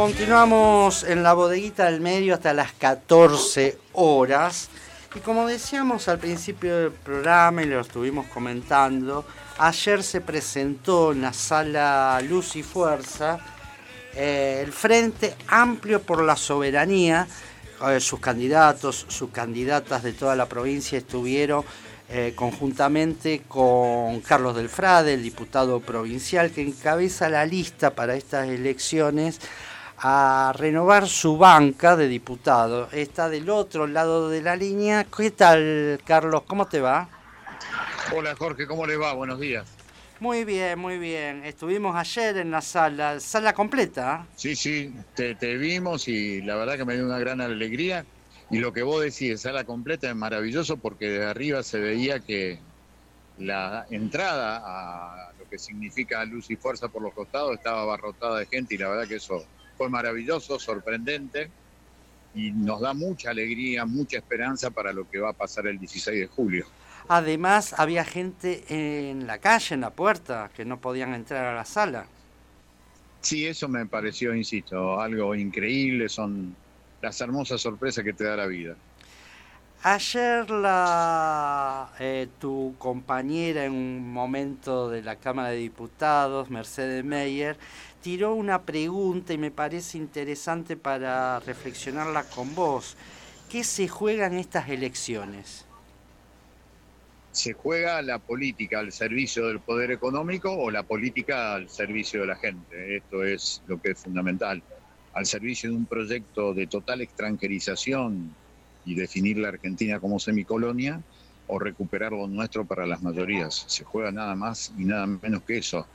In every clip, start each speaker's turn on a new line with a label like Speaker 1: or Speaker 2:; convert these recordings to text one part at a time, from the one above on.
Speaker 1: Continuamos en la bodeguita del medio hasta las 14 horas. Y como decíamos al principio del programa y lo estuvimos comentando, ayer se presentó en la sala Luz y Fuerza eh, el Frente Amplio por la Soberanía. Eh, sus candidatos, sus candidatas de toda la provincia estuvieron eh, conjuntamente con Carlos Delfrade, el diputado provincial que encabeza la lista para estas elecciones, a renovar su banca de diputados. Está del otro lado de la línea. ¿Qué tal, Carlos? ¿Cómo te va?
Speaker 2: Hola, Jorge, ¿cómo le va? Buenos días.
Speaker 1: Muy bien, muy bien. Estuvimos ayer en la sala, sala completa.
Speaker 2: Sí, sí, te, te vimos y la verdad que me dio una gran alegría y lo que vos decís, sala completa, es maravilloso porque de arriba se veía que la entrada a lo que significa luz y fuerza por los costados estaba abarrotada de gente y la verdad que eso fue maravilloso, sorprendente y nos da mucha alegría, mucha esperanza para lo que va a pasar el 16 de julio.
Speaker 1: Además, había gente en la calle, en la puerta, que no podían entrar a la sala.
Speaker 2: Sí, eso me pareció, insisto, algo increíble, son las hermosas sorpresas que te da la vida.
Speaker 1: Ayer la, eh, tu compañera en un momento de la Cámara de Diputados, Mercedes Meyer, tiró una pregunta y me parece interesante para reflexionarla con vos. ¿Qué se juega en estas elecciones?
Speaker 2: ¿Se juega la política al servicio del poder económico o la política al servicio de la gente? Esto es lo que es fundamental al servicio de un proyecto de total extranjerización y definir la Argentina como semicolonia o recuperar lo nuestro para las mayorías. Se juega nada más y nada menos que eso.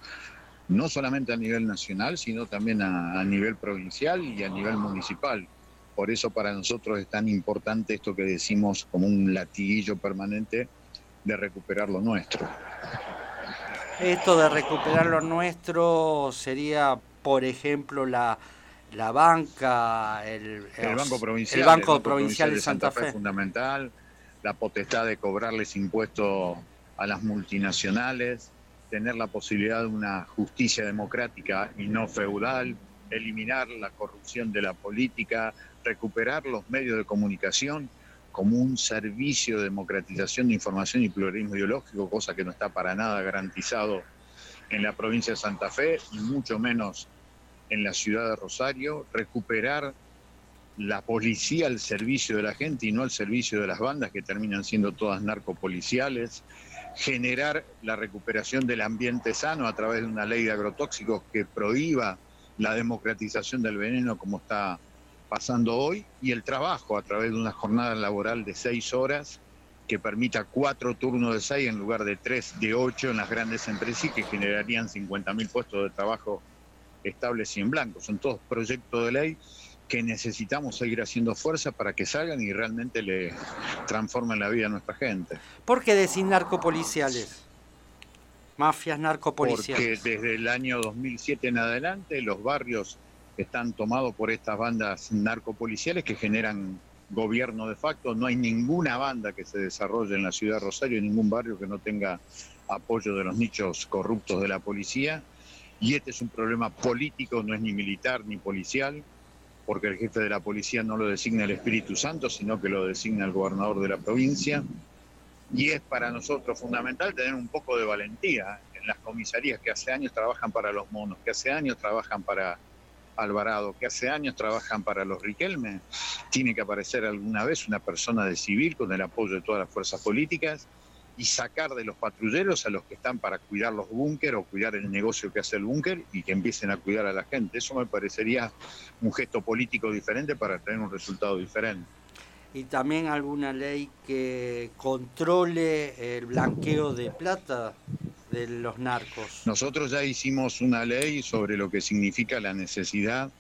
Speaker 2: No solamente a nivel nacional, sino también a, nivel provincial y a nivel municipal. Por eso para nosotros es tan importante esto que decimos como un latiguillo permanente de recuperar lo nuestro.
Speaker 1: Esto de recuperar lo nuestro sería, por ejemplo, la, la banca, el,
Speaker 2: Banco Provincial,
Speaker 1: el banco provincial, de Santa, Fe.
Speaker 2: fundamental, la potestad de cobrarles impuestos a las multinacionales, tener la posibilidad de una justicia democrática y no feudal, eliminar la corrupción de la política, recuperar los medios de comunicación como un servicio de democratización de información y pluralismo ideológico, cosa que no está para nada garantizado en la provincia de Santa Fe y mucho menos en la ciudad de Rosario, recuperar la policía al servicio de la gente y no al servicio de las bandas que terminan siendo todas narcopoliciales, generar la recuperación del ambiente sano a través de una ley de agrotóxicos que prohíba la democratización del veneno como está pasando hoy y el trabajo a través de una jornada laboral de seis horas que permita cuatro turnos de seis en lugar de tres de ocho en las grandes empresas y que generarían 50.000 puestos de trabajo estables y en blanco. Son todos proyectos de ley que necesitamos seguir haciendo fuerza para que salgan y realmente le transformen la vida a nuestra gente.
Speaker 1: ¿Por qué decir narcopoliciales? Mafias narcopoliciales.
Speaker 2: Porque desde el año 2007 en adelante los barrios están tomados por estas bandas narcopoliciales que generan gobierno de facto. No hay ninguna banda que se desarrolle en la ciudad de Rosario, ningún barrio que no tenga apoyo de los nichos corruptos de la policía y este es un problema político, no es ni militar ni policial, porque el jefe de la policía no lo designa el Espíritu Santo, sino que lo designa el gobernador de la provincia. Y es para nosotros fundamental tener un poco de valentía en las comisarías que hace años trabajan para los monos, que hace años trabajan para Alvarado, que hace años trabajan para los Riquelme. Tiene que aparecer alguna vez una persona de civil con el apoyo de todas las fuerzas políticas y sacar de los patrulleros a los que están para cuidar los búnker o cuidar el negocio que hace el búnker y que empiecen a cuidar a la gente. Eso me parecería un gesto político diferente para tener un resultado diferente.
Speaker 1: Y también alguna ley que controle el blanqueo de plata de los narcos.
Speaker 2: Nosotros ya hicimos una ley sobre lo que significa la necesidad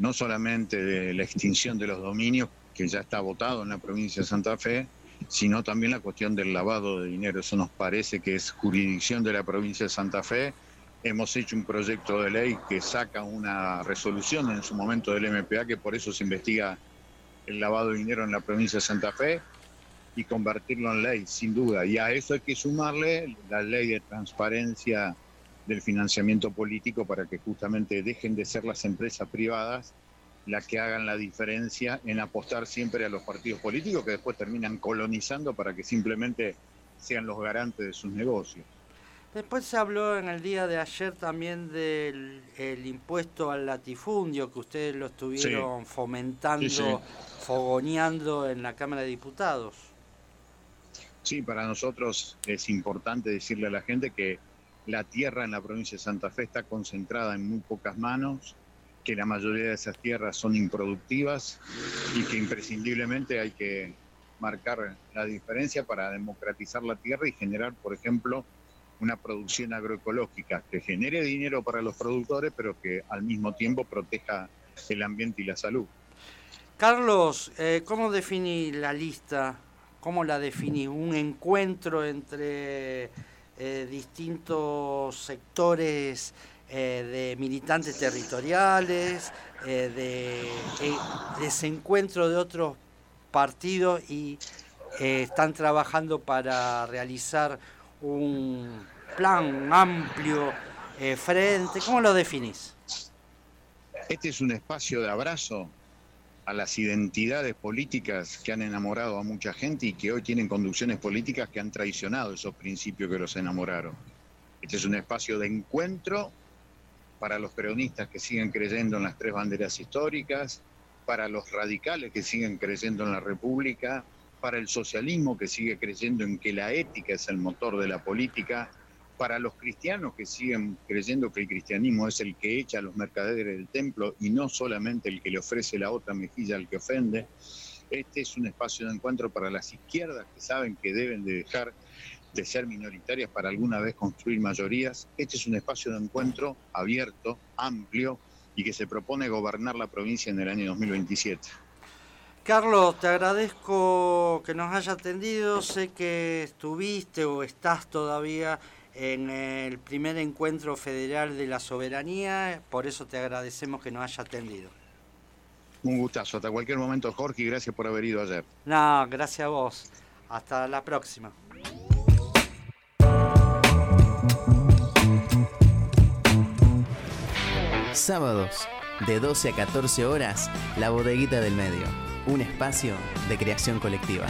Speaker 2: no solamente de la extinción de los dominios, que ya está votado en la provincia de Santa Fe, sino también la cuestión del lavado de dinero. Eso nos parece que es jurisdicción de la provincia de Santa Fe. Hemos hecho un proyecto de ley que saca una resolución en su momento del MPA, que por eso se investiga el lavado de dinero en la provincia de Santa Fe y convertirlo en ley, sin duda. Y a eso hay que sumarle la ley de transparencia del financiamiento político para que justamente dejen de ser las empresas privadas las que hagan la diferencia en apostar siempre a los partidos políticos que después terminan colonizando para que simplemente sean los garantes de sus negocios.
Speaker 1: Después se habló en el día de ayer también del impuesto al latifundio que ustedes lo estuvieron fomentando, fogoneando en la Cámara de Diputados.
Speaker 2: Sí, para nosotros es importante decirle a la gente que la tierra en la provincia de Santa Fe está concentrada en muy pocas manos, que la mayoría de esas tierras son improductivas y que imprescindiblemente hay que marcar la diferencia para democratizar la tierra y generar, por ejemplo, una producción agroecológica que genere dinero para los productores, pero que al mismo tiempo proteja el ambiente y la salud.
Speaker 1: Carlos, eh, ¿cómo definís la lista? ¿Cómo la definís? ¿Un encuentro entre eh, distintos sectores eh, de militantes territoriales, de desencuentro de otros partidos y están trabajando para realizar un plan amplio, eh, frente? ¿Cómo lo definís?
Speaker 2: Este es un espacio de abrazo a las identidades políticas que han enamorado a mucha gente y que hoy tienen conducciones políticas que han traicionado esos principios que los enamoraron. Este es un espacio de encuentro para los peronistas que siguen creyendo en las tres banderas históricas, para los radicales que siguen creyendo en la República, para el socialismo que sigue creyendo en que la ética es el motor de la política, para los cristianos que siguen creyendo que el cristianismo es el que echa a los mercaderes del templo y no solamente el que le ofrece la otra mejilla al que ofende. Este es un espacio de encuentro para las izquierdas que saben que deben de dejar de ser minoritarias para alguna vez construir mayorías. Este es un espacio de encuentro abierto, amplio y que se propone gobernar la provincia en el año 2027.
Speaker 1: Carlos, te agradezco que nos haya atendido. Sé que estuviste o estás todavía en el primer encuentro federal de la soberanía, por eso te agradecemos que nos haya atendido.
Speaker 2: Un gustazo, hasta cualquier momento Jorge y gracias por haber ido ayer.
Speaker 1: No, gracias a vos. Hasta la próxima.
Speaker 3: Sábados, de 12 a 14 horas, la bodeguita del medio un espacio de creación colectiva.